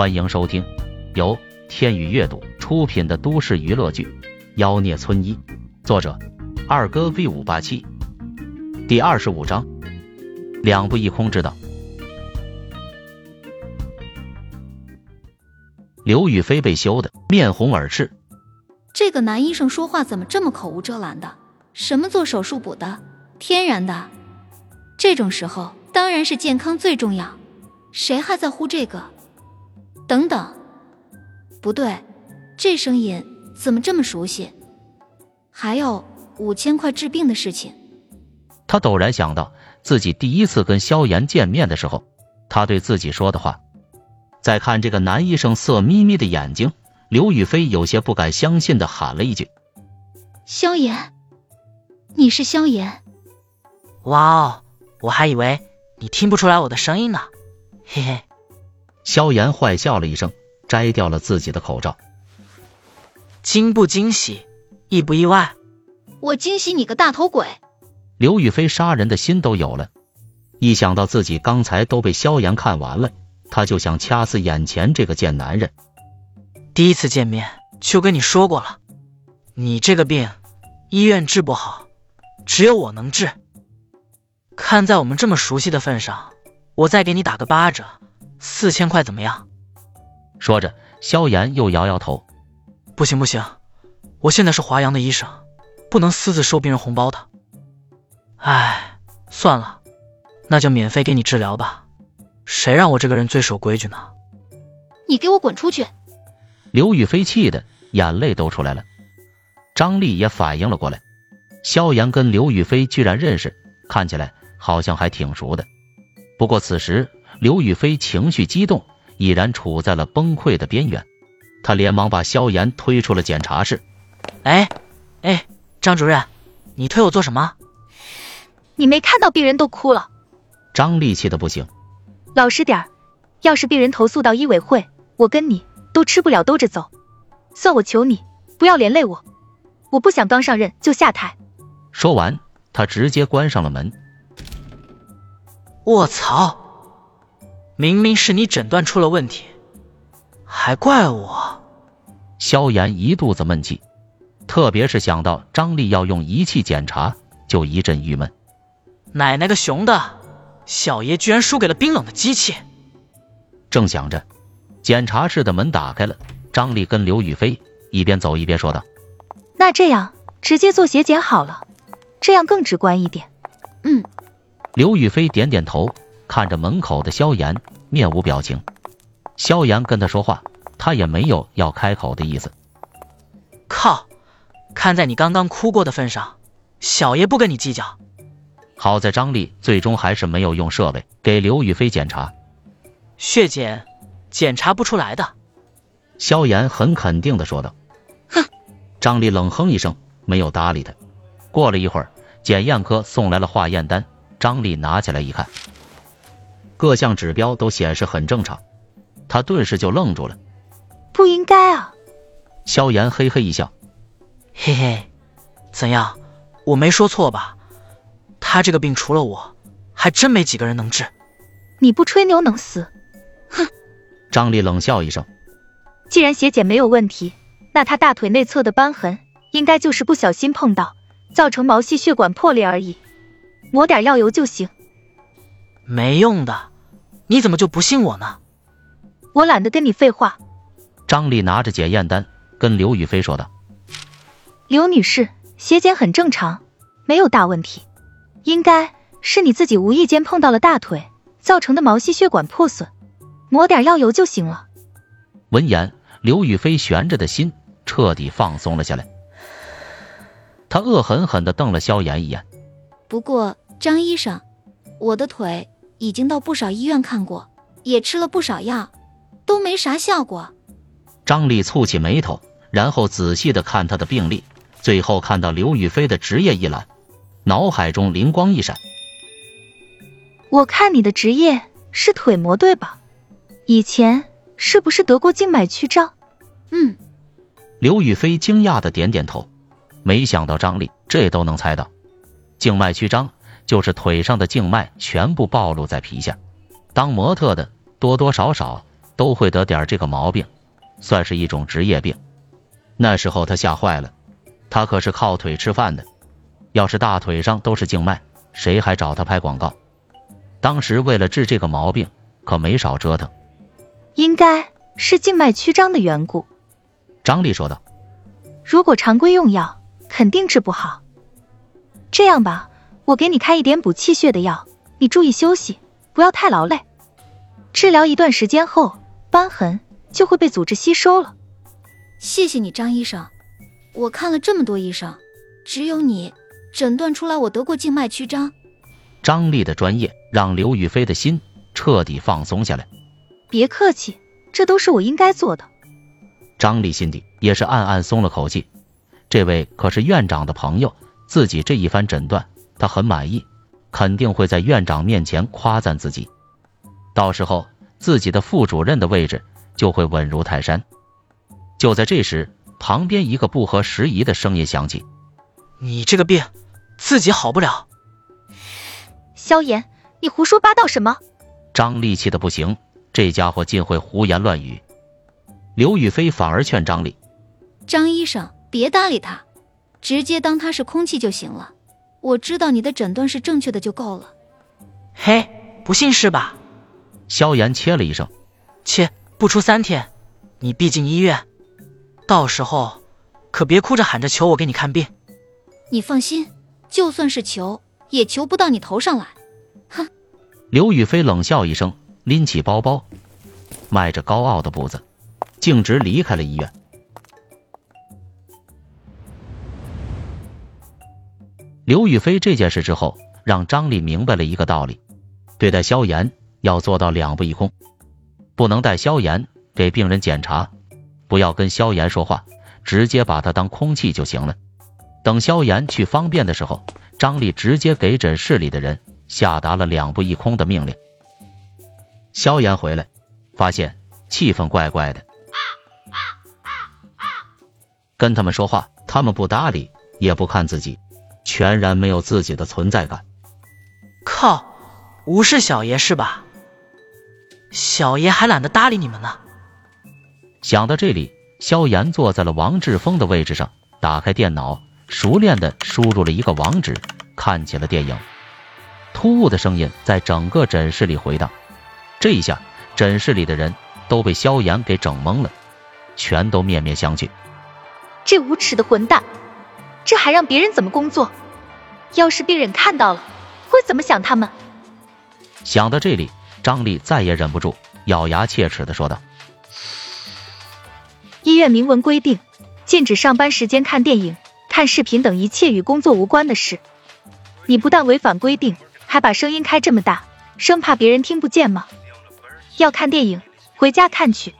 欢迎收听由天宇阅读出品的都市娱乐剧《妖孽村医》，作者二哥 V 五八七，第二十五章，两不一空之道。刘雨飞被羞得面红耳赤，这个男医生说话怎么这么口无遮拦的？什么做手术补的？天然的？这种时候当然是健康最重要，谁还在乎这个？等等，不对，这声音怎么这么熟悉？还有五千块治病的事情。他陡然想到自己第一次跟萧炎见面的时候，他对自己说的话。再看这个男医生色眯眯的眼睛，刘雨飞有些不敢相信的喊了一句：“萧炎，你是萧炎？”哇哦，我还以为你听不出来我的声音呢，嘿嘿。萧炎坏笑了一声，摘掉了自己的口罩。惊不惊喜，意不意外？我惊喜你个大头鬼！刘雨飞杀人的心都有了，一想到自己刚才都被萧炎看完了。他就想掐死眼前这个贱男人。第一次见面就跟你说过了，你这个病医院治不好，只有我能治。看在我们这么熟悉的份上，我再给你打个八折，四千块怎么样？说着，萧炎又摇摇头：“不行不行，我现在是华阳的医生，不能私自收病人红包的。唉，算了，那就免费给你治疗吧。”谁让我这个人最守规矩呢？你给我滚出去！刘雨飞气的眼泪都出来了。张丽也反应了过来，萧炎跟刘雨飞居然认识，看起来好像还挺熟的。不过此时刘雨飞情绪激动，已然处在了崩溃的边缘。他连忙把萧炎推出了检查室。哎哎，张主任，你推我做什么？你没看到病人都哭了？张丽气的不行。老实点儿，要是病人投诉到医委会，我跟你都吃不了兜着走。算我求你，不要连累我，我不想刚上任就下台。说完，他直接关上了门。卧槽！明明是你诊断出了问题，还怪我。萧炎一肚子闷气，特别是想到张丽要用仪器检查，就一阵郁闷。奶奶个熊的！小爷居然输给了冰冷的机器。正想着，检查室的门打开了，张丽跟刘雨飞一边走一边说道：“那这样直接做血检好了，这样更直观一点。”嗯。刘雨飞点点头，看着门口的萧炎，面无表情。萧炎跟他说话，他也没有要开口的意思。靠！看在你刚刚哭过的份上，小爷不跟你计较。好在张丽最终还是没有用设备给刘雨飞检查血检，检查不出来的。萧炎很肯定的说道。哼！张丽冷哼一声，没有搭理他。过了一会儿，检验科送来了化验单，张丽拿起来一看，各项指标都显示很正常，他顿时就愣住了。不应该啊！萧炎嘿嘿一笑，嘿嘿，怎样？我没说错吧？他这个病除了我，还真没几个人能治。你不吹牛能死？哼！张丽冷笑一声。既然血检没有问题，那他大腿内侧的瘢痕应该就是不小心碰到，造成毛细血管破裂而已。抹点药油就行。没用的，你怎么就不信我呢？我懒得跟你废话。张丽拿着检验单跟刘雨飞说道：“刘女士，血检很正常，没有大问题。”应该是你自己无意间碰到了大腿，造成的毛细血管破损，抹点药油就行了。闻言，刘雨飞悬着的心彻底放松了下来。他恶狠狠地瞪了萧炎一眼。不过，张医生，我的腿已经到不少医院看过，也吃了不少药，都没啥效果。张丽蹙起眉头，然后仔细的看他的病历，最后看到刘雨飞的职业一栏。脑海中灵光一闪，我看你的职业是腿模对吧？以前是不是得过静脉曲张？嗯。刘雨飞惊讶的点点头，没想到张丽这都能猜到。静脉曲张就是腿上的静脉全部暴露在皮下，当模特的多多少少都会得点这个毛病，算是一种职业病。那时候他吓坏了，他可是靠腿吃饭的，要是大腿上都是静脉，谁还找他拍广告？当时为了治这个毛病，可没少折腾。应该是静脉曲张的缘故。张丽说道。如果常规用药，肯定治不好。这样吧，我给你开一点补气血的药，你注意休息，不要太劳累。治疗一段时间后，瘢痕就会被组织吸收了。谢谢你，张医生。我看了这么多医生，只有你诊断出来我得过静脉曲张。张丽的专业让刘雨菲的心彻底放松下来。别客气，这都是我应该做的。张丽心底也是暗暗松了口气，这位可是院长的朋友，自己这一番诊断，他很满意，肯定会在院长面前夸赞自己，到时候自己的副主任的位置就会稳如泰山。就在这时，旁边一个不合时宜的声音响起：“你这个病自己好不了。”萧炎，你胡说八道什么？张丽气的不行。这家伙竟会胡言乱语，刘雨菲反而劝张丽：“张医生，别搭理他，直接当他是空气就行了。我知道你的诊断是正确的就够了。”嘿，不信是吧？萧炎切了一声：“切，不出三天，你必进医院，到时候可别哭着喊着求我给你看病。”你放心，就算是求，也求不到你头上来。哼！刘雨菲冷笑一声。拎起包包，迈着高傲的步子，径直离开了医院。刘雨菲这件事之后，让张丽明白了一个道理：对待萧炎要做到两不一空，不能带萧炎给病人检查，不要跟萧炎说话，直接把他当空气就行了。等萧炎去方便的时候，张丽直接给诊室里的人下达了两不一空的命令。萧炎回来，发现气氛怪怪的，跟他们说话，他们不搭理，也不看自己，全然没有自己的存在感。靠，无视小爷是吧？小爷还懒得搭理你们呢。想到这里，萧炎坐在了王志峰的位置上，打开电脑，熟练的输入了一个网址，看起了电影。突兀的声音在整个诊室里回荡。这一下，诊室里的人都被萧炎给整懵了，全都面面相觑。这无耻的混蛋，这还让别人怎么工作？要是病人看到了，会怎么想他们？想到这里，张丽再也忍不住，咬牙切齿的说道：“医院明文规定，禁止上班时间看电影、看视频等一切与工作无关的事。你不但违反规定，还把声音开这么大，生怕别人听不见吗？”要看电影，回家看去。